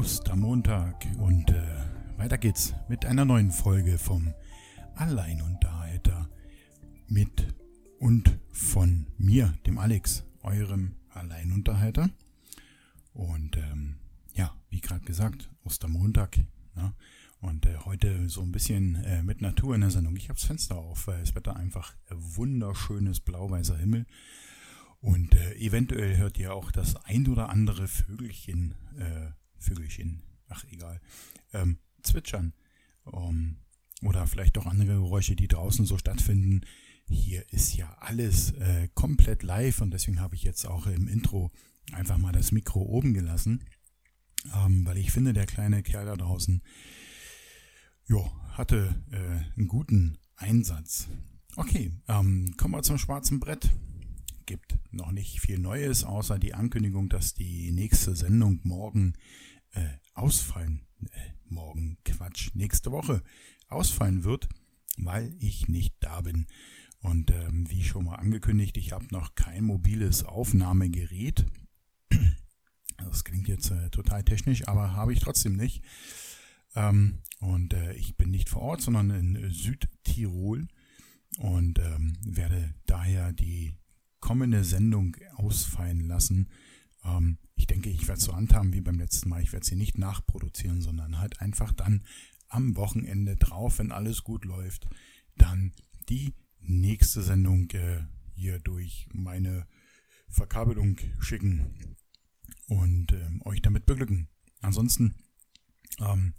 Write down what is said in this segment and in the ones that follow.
Ostermontag und äh, weiter geht's mit einer neuen Folge vom Alleinunterhalter mit und von mir, dem Alex, eurem Alleinunterhalter. Und ähm, ja, wie gerade gesagt, Ostermontag. Ne? Und äh, heute so ein bisschen äh, mit Natur in der Sendung. Ich habe das Fenster auf, weil das Wetter einfach wunderschönes blau-weißer Himmel. Und äh, eventuell hört ihr auch das ein oder andere Vögelchen, äh, Vögelchen, ach egal, ähm, zwitschern. Um, oder vielleicht auch andere Geräusche, die draußen so stattfinden. Hier ist ja alles äh, komplett live und deswegen habe ich jetzt auch im Intro einfach mal das Mikro oben gelassen, ähm, weil ich finde, der kleine Kerl da draußen, jo, hatte äh, einen guten Einsatz. Okay, ähm, kommen wir zum schwarzen Brett gibt noch nicht viel Neues, außer die Ankündigung, dass die nächste Sendung morgen äh, ausfallen, äh, morgen Quatsch, nächste Woche ausfallen wird, weil ich nicht da bin. Und ähm, wie schon mal angekündigt, ich habe noch kein mobiles Aufnahmegerät. Das klingt jetzt äh, total technisch, aber habe ich trotzdem nicht. Ähm, und äh, ich bin nicht vor Ort, sondern in Südtirol und ähm, werde daher die kommende Sendung ausfallen lassen. Ähm, ich denke, ich werde es so handhaben wie beim letzten Mal. Ich werde sie nicht nachproduzieren, sondern halt einfach dann am Wochenende drauf, wenn alles gut läuft, dann die nächste Sendung äh, hier durch meine Verkabelung schicken und ähm, euch damit beglücken. Ansonsten, ähm,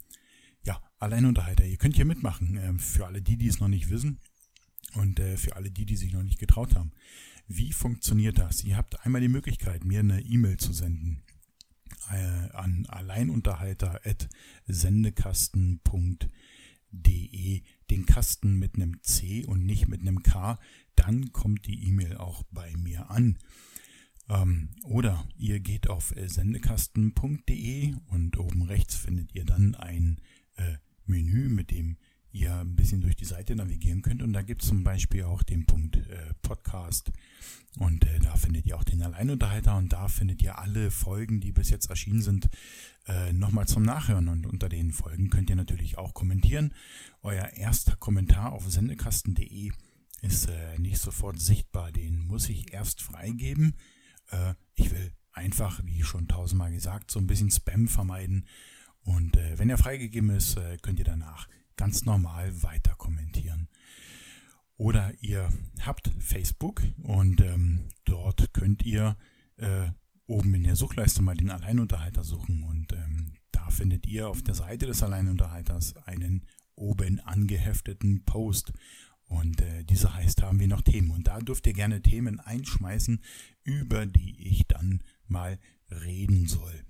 ja, Alleinunterhalter, ihr könnt hier mitmachen, äh, für alle die, die es noch nicht wissen und äh, für alle die, die sich noch nicht getraut haben. Wie funktioniert das? Ihr habt einmal die Möglichkeit, mir eine E-Mail zu senden äh, an alleinunterhalter.sendekasten.de, den Kasten mit einem C und nicht mit einem K, dann kommt die E-Mail auch bei mir an. Ähm, oder ihr geht auf sendekasten.de und oben rechts findet ihr dann ein äh, Menü, mit dem ihr ein bisschen durch die Seite navigieren könnt. Und da gibt es zum Beispiel auch den Punkt äh, Podcast. Und äh, da findet ihr auch den Alleinunterhalter und da findet ihr alle Folgen, die bis jetzt erschienen sind, äh, nochmal zum Nachhören. Und unter den Folgen könnt ihr natürlich auch kommentieren. Euer erster Kommentar auf sendekasten.de ist äh, nicht sofort sichtbar. Den muss ich erst freigeben. Äh, ich will einfach, wie schon tausendmal gesagt, so ein bisschen Spam vermeiden. Und äh, wenn er freigegeben ist, könnt ihr danach ganz normal weiter kommentieren. Oder ihr habt Facebook und ähm, dort könnt ihr äh, oben in der Suchleiste mal den Alleinunterhalter suchen und ähm, da findet ihr auf der Seite des Alleinunterhalters einen oben angehefteten Post und äh, dieser heißt, haben wir noch Themen. Und da dürft ihr gerne Themen einschmeißen, über die ich dann mal reden soll.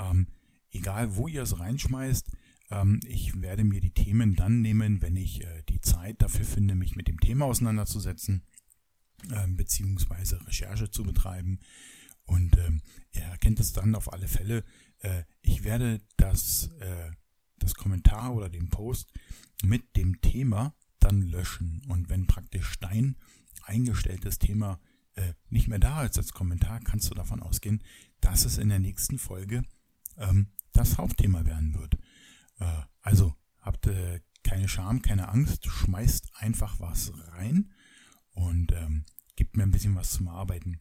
Ähm, egal, wo ihr es reinschmeißt, ich werde mir die Themen dann nehmen, wenn ich äh, die Zeit dafür finde, mich mit dem Thema auseinanderzusetzen, ähm, beziehungsweise Recherche zu betreiben. Und ähm, ihr erkennt es dann auf alle Fälle. Äh, ich werde das, äh, das Kommentar oder den Post mit dem Thema dann löschen. Und wenn praktisch dein eingestelltes Thema nicht mehr da ist als Kommentar, kannst du davon ausgehen, dass es in der nächsten Folge das Hauptthema werden wird. Äh, also habt äh, keine Scham, keine Angst, schmeißt einfach was rein und ähm, gibt mir ein bisschen was zum Arbeiten.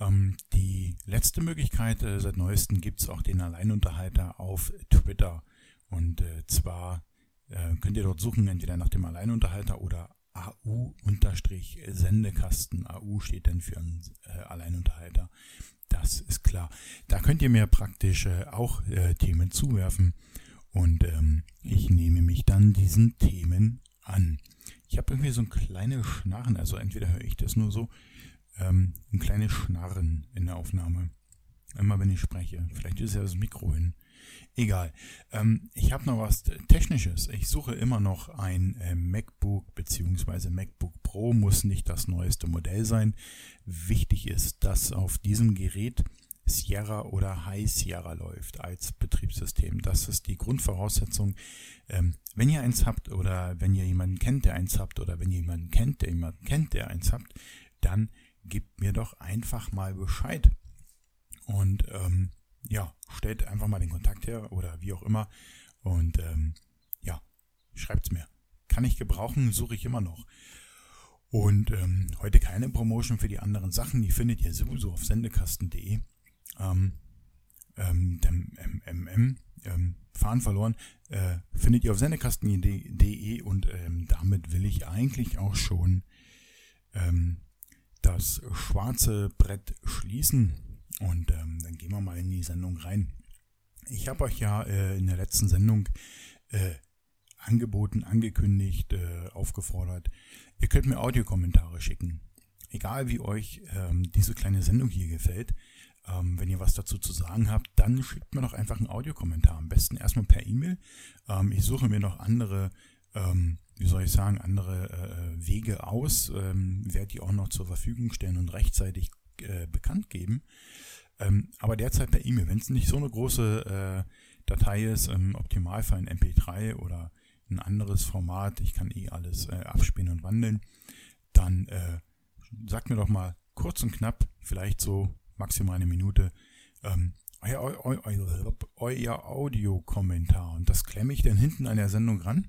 Ähm, die letzte Möglichkeit, äh, seit neuestem gibt es auch den Alleinunterhalter auf Twitter. Und äh, zwar äh, könnt ihr dort suchen, entweder nach dem Alleinunterhalter oder AU-Sendekasten. AU steht dann für einen äh, Alleinunterhalter. Das ist klar. Da könnt ihr mir praktisch auch Themen zuwerfen. Und ähm, ich nehme mich dann diesen Themen an. Ich habe irgendwie so ein kleines Schnarren, also entweder höre ich das nur so, ähm, ein kleines Schnarren in der Aufnahme. Immer wenn ich spreche. Vielleicht ist ja das Mikro hin. Egal. Ähm, ich habe noch was Technisches. Ich suche immer noch ein äh, MacBook bzw. MacBook Pro. Muss nicht das neueste Modell sein. Wichtig ist, dass auf diesem Gerät Sierra oder High Sierra läuft als Betriebssystem. Das ist die Grundvoraussetzung. Ähm, wenn ihr eins habt oder wenn ihr jemanden kennt, der eins habt oder wenn ihr jemanden kennt, der jemanden kennt, der eins habt, dann gebt mir doch einfach mal Bescheid. Und ähm, ja, stellt einfach mal den Kontakt her oder wie auch immer. Und ähm, ja, schreibt's mir. Kann ich gebrauchen, suche ich immer noch. Und ähm, heute keine Promotion für die anderen Sachen, die findet ihr sowieso auf sendekasten.de. Ähm, ähm, dem MMM, ähm, Fahren verloren, äh, findet ihr auf sendekasten.de und ähm, damit will ich eigentlich auch schon ähm, das schwarze Brett schließen und ähm, dann gehen wir mal in die Sendung rein. Ich habe euch ja äh, in der letzten Sendung äh, angeboten, angekündigt, äh, aufgefordert, ihr könnt mir Audiokommentare schicken. Egal wie euch ähm, diese kleine Sendung hier gefällt, ähm, wenn ihr was dazu zu sagen habt, dann schickt mir doch einfach einen Audiokommentar. Am besten erstmal per E-Mail. Ähm, ich suche mir noch andere, ähm, wie soll ich sagen, andere äh, Wege aus, ähm, werde die auch noch zur Verfügung stellen und rechtzeitig äh, bekannt geben. Ähm, aber derzeit per E-Mail. Wenn es nicht so eine große äh, Datei ist, im Optimalfall ein MP3 oder ein anderes Format, ich kann eh alles äh, abspielen und wandeln, dann äh, sagt mir doch mal kurz und knapp, vielleicht so maximal eine Minute, ähm, euer, euer, euer, euer Audiokommentar. Und das klemme ich dann hinten an der Sendung ran,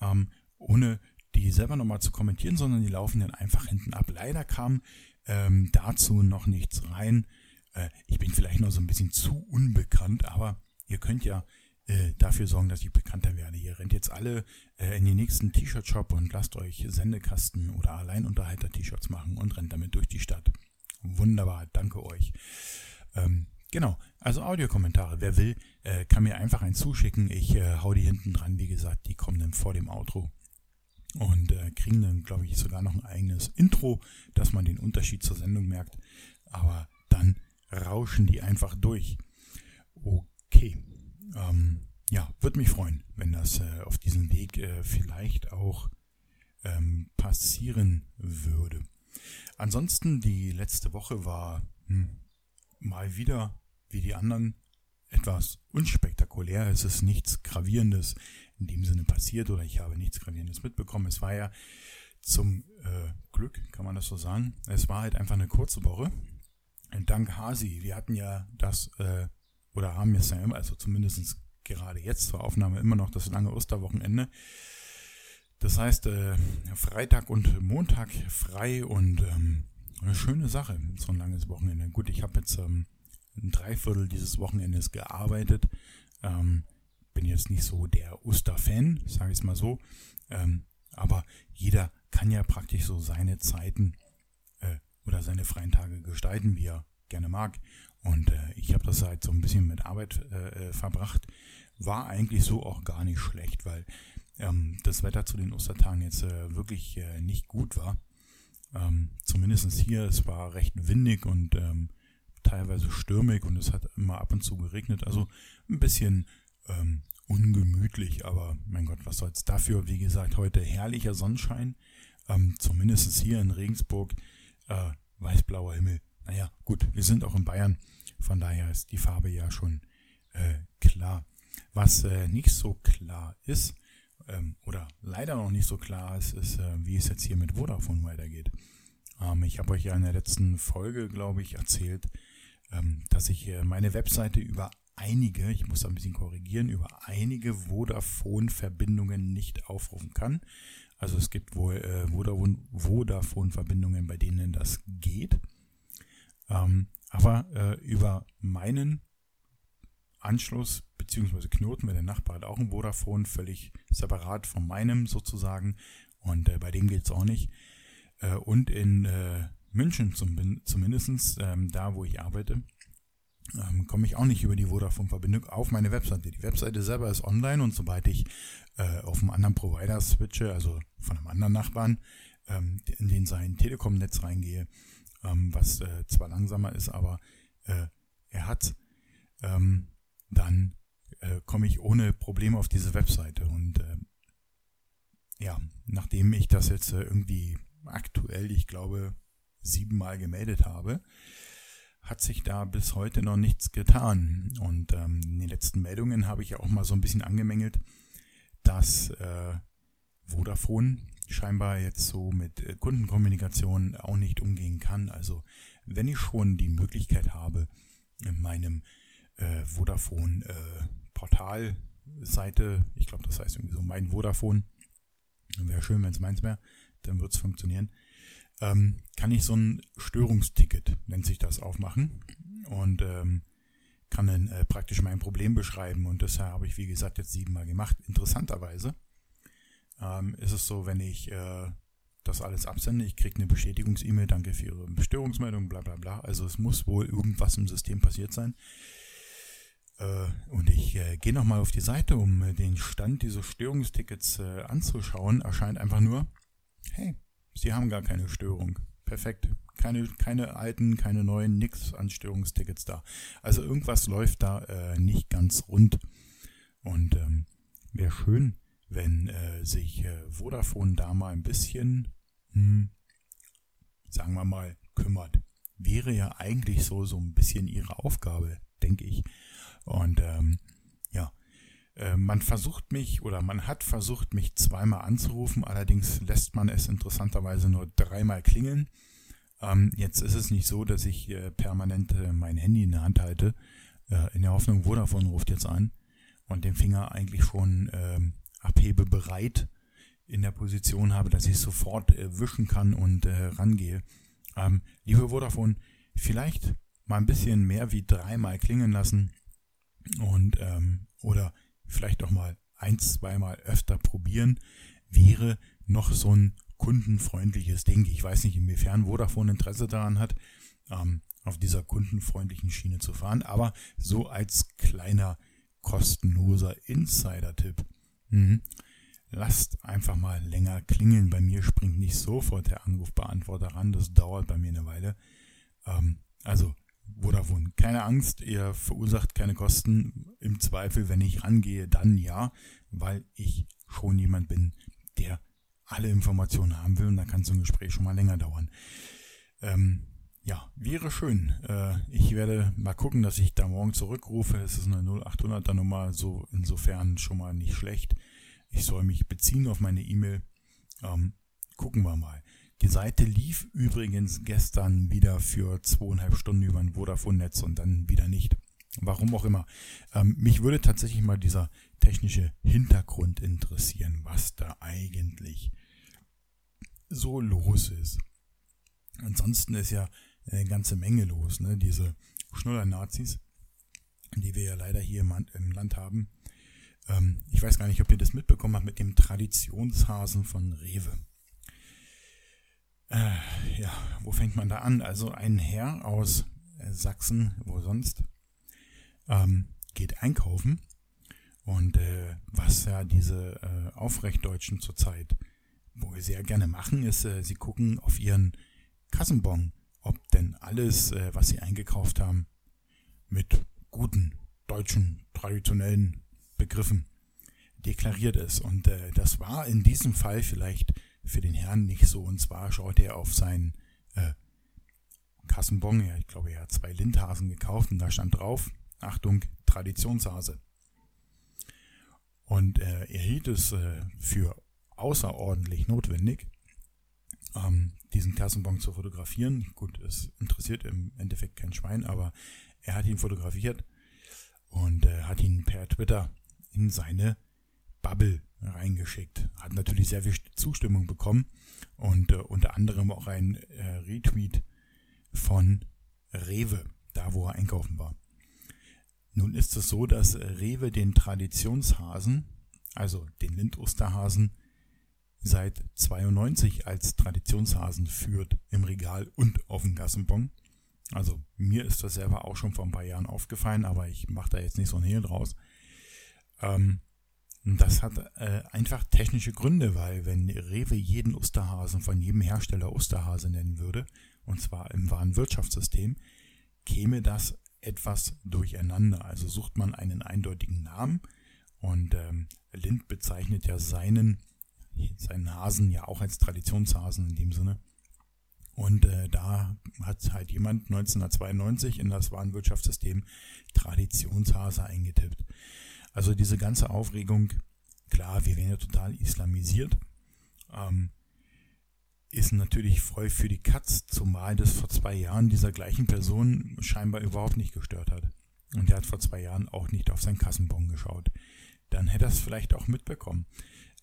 ähm, ohne die selber nochmal zu kommentieren, sondern die laufen dann einfach hinten ab. Leider kam ähm, dazu noch nichts rein. Äh, ich bin vielleicht noch so ein bisschen zu unbekannt, aber ihr könnt ja äh, dafür sorgen, dass ich bekannter werde. Ihr rennt jetzt alle äh, in den nächsten T-Shirt-Shop und lasst euch Sendekasten oder Alleinunterhalter-T-Shirts machen und rennt damit durch die Stadt. Wunderbar, danke euch. Ähm, genau, also Audiokommentare. Wer will, äh, kann mir einfach einen zuschicken. Ich äh, hau die hinten dran. Wie gesagt, die kommen dann vor dem Outro und äh, kriegen dann, glaube ich, sogar noch ein eigenes Intro, dass man den Unterschied zur Sendung merkt. Aber dann rauschen die einfach durch. Okay. Ähm, ja, würde mich freuen, wenn das äh, auf diesem Weg äh, vielleicht auch ähm, passieren würde. Ansonsten, die letzte Woche war hm, mal wieder, wie die anderen, etwas unspektakulär. Es ist nichts Gravierendes in dem Sinne passiert oder ich habe nichts Gravierendes mitbekommen. Es war ja zum äh, Glück, kann man das so sagen. Es war halt einfach eine kurze Woche. Dank Hasi, wir hatten ja das, äh, oder haben es ja immer, also zumindest gerade jetzt zur Aufnahme immer noch das lange Osterwochenende. Das heißt, äh, Freitag und Montag frei und ähm, eine schöne Sache, so ein langes Wochenende. Gut, ich habe jetzt ähm, ein Dreiviertel dieses Wochenendes gearbeitet. Ähm, bin jetzt nicht so der Osterfan, sage ich es mal so. Ähm, aber jeder kann ja praktisch so seine Zeiten äh, oder seine freien Tage gestalten, wie er gerne mag. Und äh, ich habe das halt so ein bisschen mit Arbeit äh, äh verbracht. War eigentlich so auch gar nicht schlecht, weil ähm, das Wetter zu den Ostertagen jetzt äh, wirklich äh, nicht gut war. Ähm, Zumindest hier, es war recht windig und ähm, teilweise stürmig und es hat immer ab und zu geregnet. Also ein bisschen ähm, ungemütlich, aber mein Gott, was soll's dafür? Wie gesagt, heute herrlicher Sonnenschein. Ähm, zumindest hier in Regensburg äh, weiß-blauer Himmel. Naja, gut, wir sind auch in Bayern, von daher ist die Farbe ja schon äh, klar. Was äh, nicht so klar ist, ähm, oder leider noch nicht so klar ist, ist, äh, wie es jetzt hier mit Vodafone weitergeht. Ähm, ich habe euch ja in der letzten Folge, glaube ich, erzählt, ähm, dass ich äh, meine Webseite über einige, ich muss da ein bisschen korrigieren, über einige Vodafone-Verbindungen nicht aufrufen kann. Also es gibt wohl äh, Vodafone-Verbindungen, bei denen das geht. Ähm, aber äh, über meinen Anschluss bzw. Knoten, weil der Nachbar hat auch ein Vodafone, völlig separat von meinem sozusagen. Und äh, bei dem geht es auch nicht. Äh, und in äh, München zum, zumindest, ähm, da wo ich arbeite, ähm, komme ich auch nicht über die Vodafone-Verbindung auf meine Webseite. Die Webseite selber ist online und sobald ich äh, auf einem anderen Provider switche, also von einem anderen Nachbarn, ähm, in den sein Telekom-Netz reingehe, ähm, was äh, zwar langsamer ist, aber äh, er hat, ähm, dann äh, komme ich ohne Probleme auf diese Webseite. Und äh, ja, nachdem ich das jetzt äh, irgendwie aktuell, ich glaube, siebenmal gemeldet habe, hat sich da bis heute noch nichts getan. Und ähm, in den letzten Meldungen habe ich ja auch mal so ein bisschen angemängelt, dass äh, Vodafone scheinbar jetzt so mit äh, Kundenkommunikation auch nicht umgehen kann. Also wenn ich schon die Möglichkeit habe, in meinem äh, Vodafone äh, Portalseite, ich glaube, das heißt irgendwie so mein Vodafone. Wäre schön, wenn es meins wäre, dann wird es funktionieren. Ähm, kann ich so ein Störungsticket, nennt sich das, aufmachen und ähm, kann dann äh, praktisch mein Problem beschreiben. Und das habe ich, wie gesagt, jetzt siebenmal gemacht. Interessanterweise ähm, ist es so, wenn ich äh, das alles absende, ich kriege eine Bestätigungs-E-Mail, danke für Ihre Störungsmeldung, bla bla bla. Also es muss wohl irgendwas im System passiert sein. Äh, und ich äh, gehe nochmal auf die Seite, um äh, den Stand dieses Störungstickets äh, anzuschauen. Erscheint einfach nur, hey, Sie haben gar keine Störung. Perfekt. Keine, keine alten, keine neuen, nix an Störungstickets da. Also irgendwas läuft da äh, nicht ganz rund. Und ähm, wäre schön, wenn äh, sich äh, Vodafone da mal ein bisschen, hm, sagen wir mal, kümmert. Wäre ja eigentlich so, so ein bisschen ihre Aufgabe, denke ich. Und ähm, ja, äh, man versucht mich oder man hat versucht, mich zweimal anzurufen, allerdings lässt man es interessanterweise nur dreimal klingeln. Ähm, jetzt ist es nicht so, dass ich äh, permanent äh, mein Handy in der Hand halte, äh, in der Hoffnung, Vodafone ruft jetzt an und den Finger eigentlich schon ähm, abhebebereit in der Position habe, dass ich sofort äh, wischen kann und rangehe. Ähm, liebe Vodafone, vielleicht mal ein bisschen mehr wie dreimal klingen lassen und ähm, oder vielleicht auch mal ein, zweimal öfter probieren, wäre noch so ein kundenfreundliches Ding. Ich weiß nicht, inwiefern Vodafone Interesse daran hat, ähm, auf dieser kundenfreundlichen Schiene zu fahren, aber so als kleiner kostenloser Insider-Tipp. Mhm. Lasst einfach mal länger klingeln. Bei mir springt nicht sofort der Anrufbeantworter ran. Das dauert bei mir eine Weile. Ähm, also Vodafone, keine Angst, ihr verursacht keine Kosten. Im Zweifel, wenn ich rangehe, dann ja, weil ich schon jemand bin, der alle Informationen haben will und da kann so ein Gespräch schon mal länger dauern. Ähm, ja, wäre schön. Äh, ich werde mal gucken, dass ich da morgen zurückrufe. Es ist eine 0800er Nummer, so insofern schon mal nicht schlecht. Ich soll mich beziehen auf meine E-Mail. Ähm, gucken wir mal. Die Seite lief übrigens gestern wieder für zweieinhalb Stunden über ein Vodafone-Netz und dann wieder nicht. Warum auch immer. Ähm, mich würde tatsächlich mal dieser technische Hintergrund interessieren, was da eigentlich so los ist. Ansonsten ist ja eine ganze Menge los, ne? Diese Schnuller-Nazis, die wir ja leider hier im Land haben. Ähm, ich weiß gar nicht, ob ihr das mitbekommen habt mit dem Traditionshasen von Rewe. Äh, ja, wo fängt man da an? Also ein Herr aus äh, Sachsen, wo sonst, ähm, geht einkaufen. Und äh, was ja diese äh, Aufrechtdeutschen zurzeit wohl sehr gerne machen, ist, äh, sie gucken auf ihren Kassenbon, ob denn alles, äh, was sie eingekauft haben, mit guten deutschen traditionellen Begriffen deklariert ist. Und äh, das war in diesem Fall vielleicht für den Herrn nicht so. Und zwar schaut er auf seinen äh, Kassenbon. Ja, ich glaube, er hat zwei Lindhasen gekauft und da stand drauf, Achtung, Traditionshase. Und äh, er hielt es äh, für außerordentlich notwendig, ähm, diesen Kassenbon zu fotografieren. Gut, es interessiert im Endeffekt kein Schwein, aber er hat ihn fotografiert und äh, hat ihn per Twitter in seine Bubble reingeschickt. Hat natürlich sehr viel Zustimmung bekommen und äh, unter anderem auch ein äh, Retweet von Rewe, da wo er einkaufen war. Nun ist es so, dass Rewe den Traditionshasen, also den Lindosterhasen, seit 92 als Traditionshasen führt im Regal und auf dem Gassenbon. Also mir ist das selber auch schon vor ein paar Jahren aufgefallen, aber ich mache da jetzt nicht so ein Hehl draus. Ähm, das hat äh, einfach technische Gründe, weil wenn Rewe jeden Osterhasen von jedem Hersteller Osterhase nennen würde, und zwar im Warenwirtschaftssystem, käme das etwas durcheinander. Also sucht man einen eindeutigen Namen und ähm, Lind bezeichnet ja seinen, seinen Hasen ja auch als Traditionshasen in dem Sinne. Und äh, da hat halt jemand 1992 in das Warenwirtschaftssystem Traditionshase eingetippt. Also diese ganze Aufregung, klar, wir werden ja total islamisiert, ähm, ist natürlich voll für die Katz, zumal das vor zwei Jahren dieser gleichen Person scheinbar überhaupt nicht gestört hat. und der hat vor zwei Jahren auch nicht auf seinen Kassenbon geschaut, dann hätte er es vielleicht auch mitbekommen.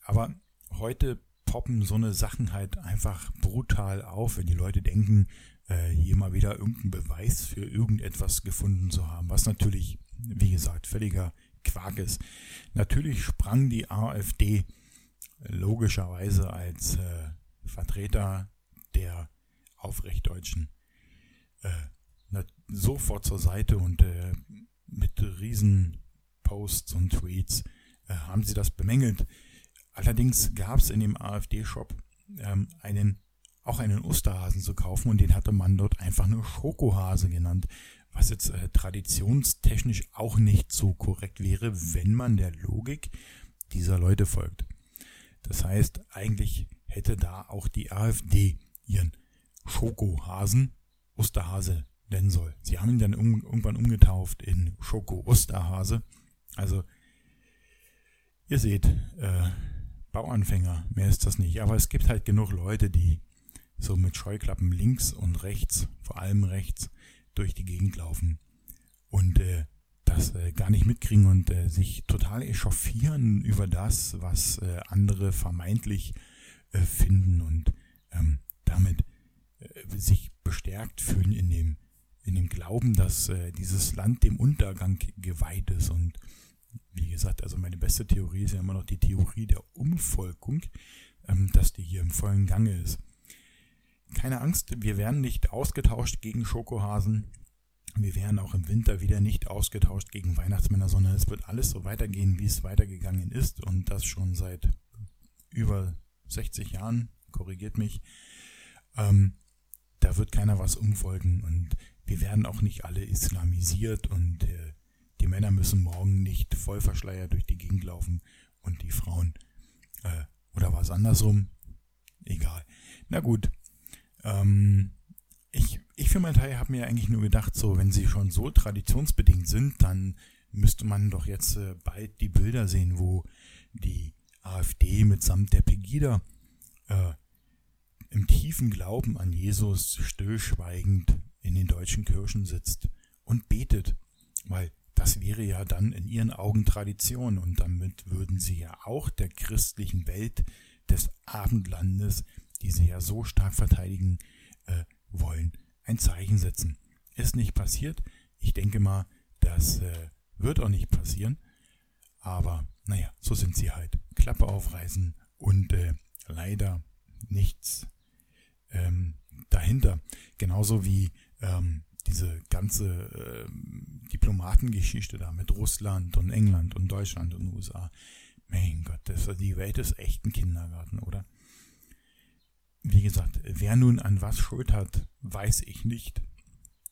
Aber heute poppen so eine Sachen halt einfach brutal auf, wenn die Leute denken, äh, hier mal wieder irgendeinen Beweis für irgendetwas gefunden zu haben, was natürlich, wie gesagt, völliger Quark ist. Natürlich sprang die AfD logischerweise als äh, Vertreter der Aufrechtdeutschen äh, sofort zur Seite und äh, mit riesen Posts und Tweets äh, haben sie das bemängelt. Allerdings gab es in dem AfD-Shop ähm, einen auch einen Osterhasen zu kaufen und den hatte man dort einfach nur Schokohase genannt, was jetzt äh, traditionstechnisch auch nicht so korrekt wäre, wenn man der Logik dieser Leute folgt. Das heißt, eigentlich hätte da auch die AfD ihren Schokohasen Osterhase nennen soll. Sie haben ihn dann irgendwann umgetauft in Schoko Osterhase. Also, ihr seht, äh, Bauanfänger, mehr ist das nicht. Aber es gibt halt genug Leute, die so mit Scheuklappen links und rechts, vor allem rechts, durch die Gegend laufen und äh, das äh, gar nicht mitkriegen und äh, sich total echauffieren über das, was äh, andere vermeintlich äh, finden und ähm, damit äh, sich bestärkt fühlen in dem, in dem Glauben, dass äh, dieses Land dem Untergang geweiht ist. Und wie gesagt, also meine beste Theorie ist ja immer noch die Theorie der Umvolkung, ähm, dass die hier im vollen Gange ist. Keine Angst, wir werden nicht ausgetauscht gegen Schokohasen. Wir werden auch im Winter wieder nicht ausgetauscht gegen Weihnachtsmänner, sondern es wird alles so weitergehen, wie es weitergegangen ist und das schon seit über 60 Jahren, korrigiert mich. Ähm, da wird keiner was umfolgen und wir werden auch nicht alle islamisiert und äh, die Männer müssen morgen nicht voll verschleiert durch die Gegend laufen und die Frauen äh, oder was andersrum. Egal. Na gut. Ähm, ich, ich für meinen Teil habe mir eigentlich nur gedacht, so wenn sie schon so traditionsbedingt sind, dann müsste man doch jetzt äh, bald die Bilder sehen, wo die AfD mitsamt der Pegida äh, im tiefen Glauben an Jesus stillschweigend in den deutschen Kirchen sitzt und betet, weil das wäre ja dann in ihren Augen Tradition und damit würden sie ja auch der christlichen Welt des Abendlandes, die sie ja so stark verteidigen äh, wollen, ein Zeichen setzen. Ist nicht passiert. Ich denke mal, das äh, wird auch nicht passieren. Aber naja, so sind sie halt. Klappe aufreißen und äh, leider nichts ähm, dahinter. Genauso wie ähm, diese ganze ähm, Diplomatengeschichte da mit Russland und England und Deutschland und USA. Mein Gott, das, die Welt ist echt ein Kindergarten, oder? Wie gesagt, wer nun an was Schuld hat, weiß ich nicht.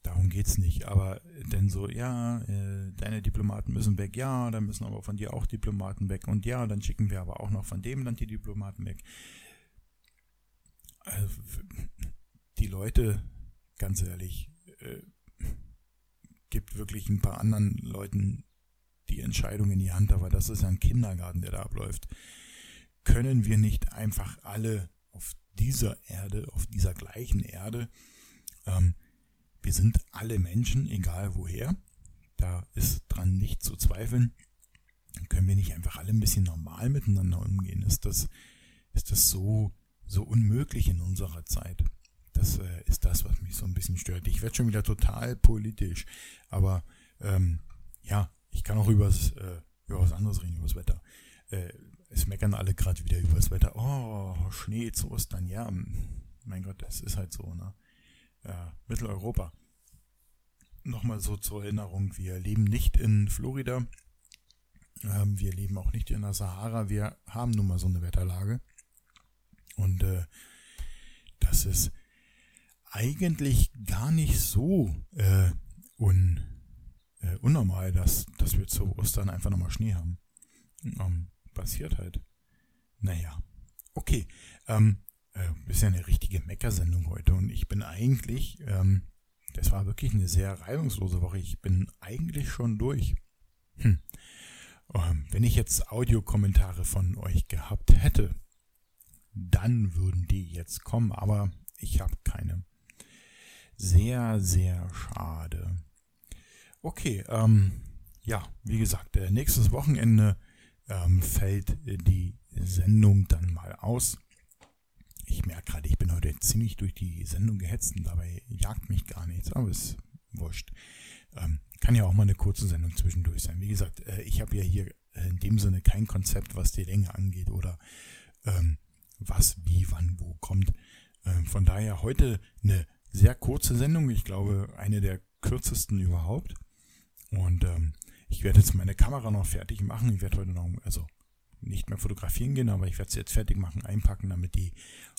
Darum geht's nicht. Aber denn so, ja, äh, deine Diplomaten müssen weg, ja, dann müssen aber von dir auch Diplomaten weg. Und ja, dann schicken wir aber auch noch von dem Land die Diplomaten weg. Also, die Leute, ganz ehrlich, äh, gibt wirklich ein paar anderen Leuten die Entscheidung in die Hand, aber das ist ein Kindergarten, der da abläuft. Können wir nicht einfach alle auf dieser Erde, auf dieser gleichen Erde, ähm, wir sind alle Menschen, egal woher, da ist dran nicht zu zweifeln, können wir nicht einfach alle ein bisschen normal miteinander umgehen? Ist das, ist das so so unmöglich in unserer Zeit. Das äh, ist das, was mich so ein bisschen stört. Ich werde schon wieder total politisch, aber ähm, ja, ich kann auch äh, über was anderes reden, über das Wetter. Äh, es meckern alle gerade wieder über das Wetter. Oh, Schnee zu Ostern, ja, mein Gott, das ist halt so, ne? Ja, Mitteleuropa. Nochmal so zur Erinnerung, wir leben nicht in Florida, ähm, wir leben auch nicht in der Sahara, wir haben nun mal so eine Wetterlage. Und äh, das ist eigentlich gar nicht so äh, un, äh, unnormal, dass, dass wir zu Ostern einfach nochmal Schnee haben. Ähm, passiert halt. Naja, okay. Ähm, äh, ist ja eine richtige Meckersendung heute und ich bin eigentlich, ähm, das war wirklich eine sehr reibungslose Woche. Ich bin eigentlich schon durch. Hm. Ähm, wenn ich jetzt Audiokommentare von euch gehabt hätte, dann würden die jetzt kommen, aber ich habe keine. Sehr, sehr schade. Okay, ähm, ja, wie gesagt, äh, nächstes Wochenende ähm, fällt die Sendung dann mal aus. Ich merke gerade, ich bin heute ziemlich durch die Sendung gehetzt und dabei jagt mich gar nichts, aber ist wurscht. Ähm, kann ja auch mal eine kurze Sendung zwischendurch sein. Wie gesagt, äh, ich habe ja hier in dem Sinne kein Konzept, was die Länge angeht oder ähm, was, wie, wann, wo kommt. Ähm, von daher heute eine sehr kurze Sendung. Ich glaube, eine der kürzesten überhaupt. Und ähm, ich werde jetzt meine Kamera noch fertig machen. Ich werde heute noch, also nicht mehr fotografieren gehen, aber ich werde sie jetzt fertig machen, einpacken, damit die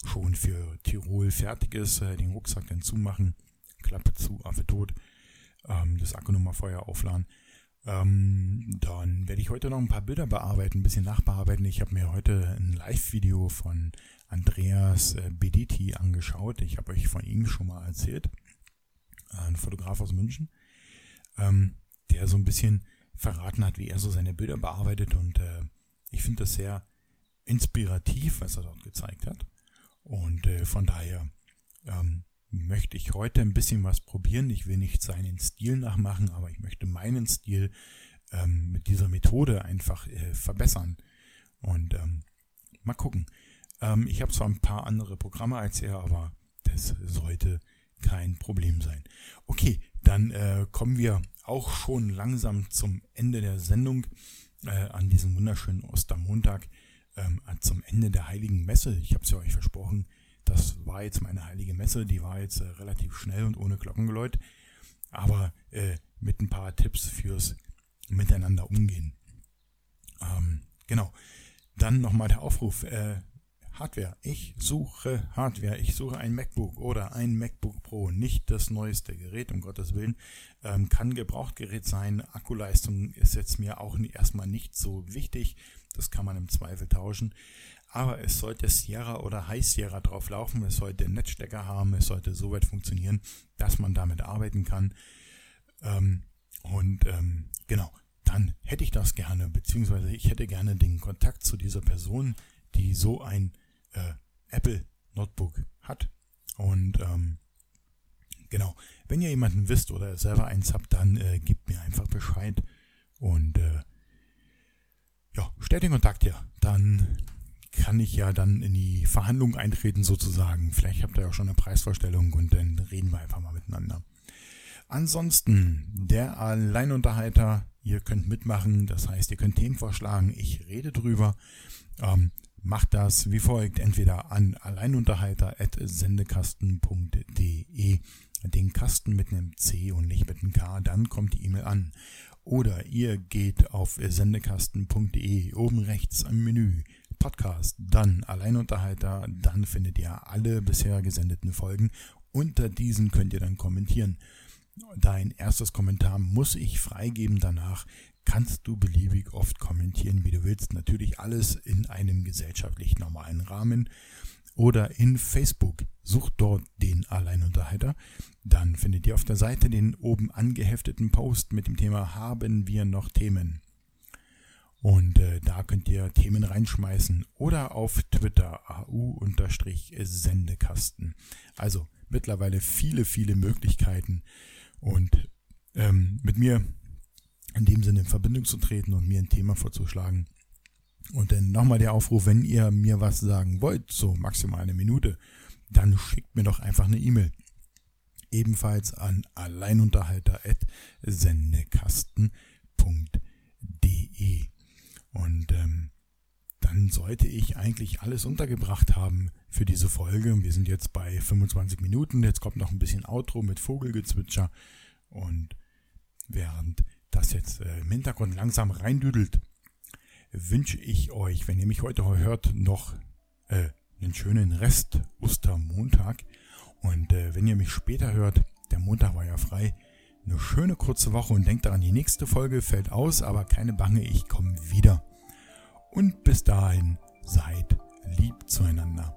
schon für Tirol fertig ist. Äh, den Rucksack dann zumachen, Klappe zu, Affe tot, ähm, das Akku nochmal vorher aufladen. Ähm, dann werde ich heute noch ein paar Bilder bearbeiten, ein bisschen nachbearbeiten. Ich habe mir heute ein Live-Video von Andreas äh, Bediti angeschaut. Ich habe euch von ihm schon mal erzählt. Äh, ein Fotograf aus München, ähm, der so ein bisschen verraten hat, wie er so seine Bilder bearbeitet. Und äh, ich finde das sehr inspirativ, was er dort gezeigt hat. Und äh, von daher ähm, möchte ich heute ein bisschen was probieren. Ich will nicht seinen Stil nachmachen, aber ich möchte meinen Stil ähm, mit dieser Methode einfach äh, verbessern. Und ähm, mal gucken. Ähm, ich habe zwar ein paar andere Programme als er, aber das sollte kein Problem sein. Okay, dann äh, kommen wir auch schon langsam zum Ende der Sendung äh, an diesem wunderschönen Ostermontag, ähm, zum Ende der Heiligen Messe. Ich habe es ja euch versprochen, das war jetzt meine heilige Messe, die war jetzt äh, relativ schnell und ohne Glockengeläut, aber äh, mit ein paar Tipps fürs Miteinander umgehen. Ähm, genau. Dann nochmal der Aufruf. Äh, Hardware. Ich suche Hardware. Ich suche ein MacBook oder ein MacBook Pro. Nicht das neueste Gerät, um Gottes Willen. Ähm, kann Gebrauchtgerät sein. Akkuleistung ist jetzt mir auch erstmal nicht so wichtig. Das kann man im Zweifel tauschen aber es sollte Sierra oder High Sierra drauf laufen, es sollte Netzstecker haben, es sollte so weit funktionieren, dass man damit arbeiten kann. Ähm, und ähm, genau, dann hätte ich das gerne, beziehungsweise ich hätte gerne den Kontakt zu dieser Person, die so ein äh, Apple Notebook hat. Und ähm, genau, wenn ihr jemanden wisst oder selber eins habt, dann äh, gebt mir einfach Bescheid und äh, ja, stellt den Kontakt her. Dann kann ich ja dann in die Verhandlung eintreten sozusagen. Vielleicht habt ihr ja schon eine Preisvorstellung und dann reden wir einfach mal miteinander. Ansonsten, der Alleinunterhalter, ihr könnt mitmachen, das heißt, ihr könnt Themen vorschlagen, ich rede drüber. Ähm, macht das wie folgt, entweder an alleinunterhalter.sendekasten.de, den Kasten mit einem C und nicht mit einem K, dann kommt die E-Mail an. Oder ihr geht auf sendekasten.de, oben rechts am Menü, Podcast, dann Alleinunterhalter, dann findet ihr alle bisher gesendeten Folgen. Unter diesen könnt ihr dann kommentieren. Dein erstes Kommentar muss ich freigeben. Danach kannst du beliebig oft kommentieren, wie du willst. Natürlich alles in einem gesellschaftlich normalen Rahmen. Oder in Facebook. Sucht dort den Alleinunterhalter. Dann findet ihr auf der Seite den oben angehefteten Post mit dem Thema Haben wir noch Themen? Und äh, da könnt ihr Themen reinschmeißen oder auf Twitter au-sendekasten. Also mittlerweile viele, viele Möglichkeiten und ähm, mit mir in dem Sinne in Verbindung zu treten und mir ein Thema vorzuschlagen. Und dann nochmal der Aufruf, wenn ihr mir was sagen wollt, so maximal eine Minute, dann schickt mir doch einfach eine E-Mail. Ebenfalls an alleinunterhalter.sendekasten.de. Und ähm, dann sollte ich eigentlich alles untergebracht haben für diese Folge. Wir sind jetzt bei 25 Minuten. Jetzt kommt noch ein bisschen Outro mit Vogelgezwitscher. Und während das jetzt äh, im Hintergrund langsam reindüdelt, wünsche ich euch, wenn ihr mich heute hört, noch äh, einen schönen Rest Ostermontag. Und äh, wenn ihr mich später hört, der Montag war ja frei, eine schöne kurze Woche und denkt daran, die nächste Folge fällt aus, aber keine Bange, ich komme wieder. Und bis dahin seid lieb zueinander.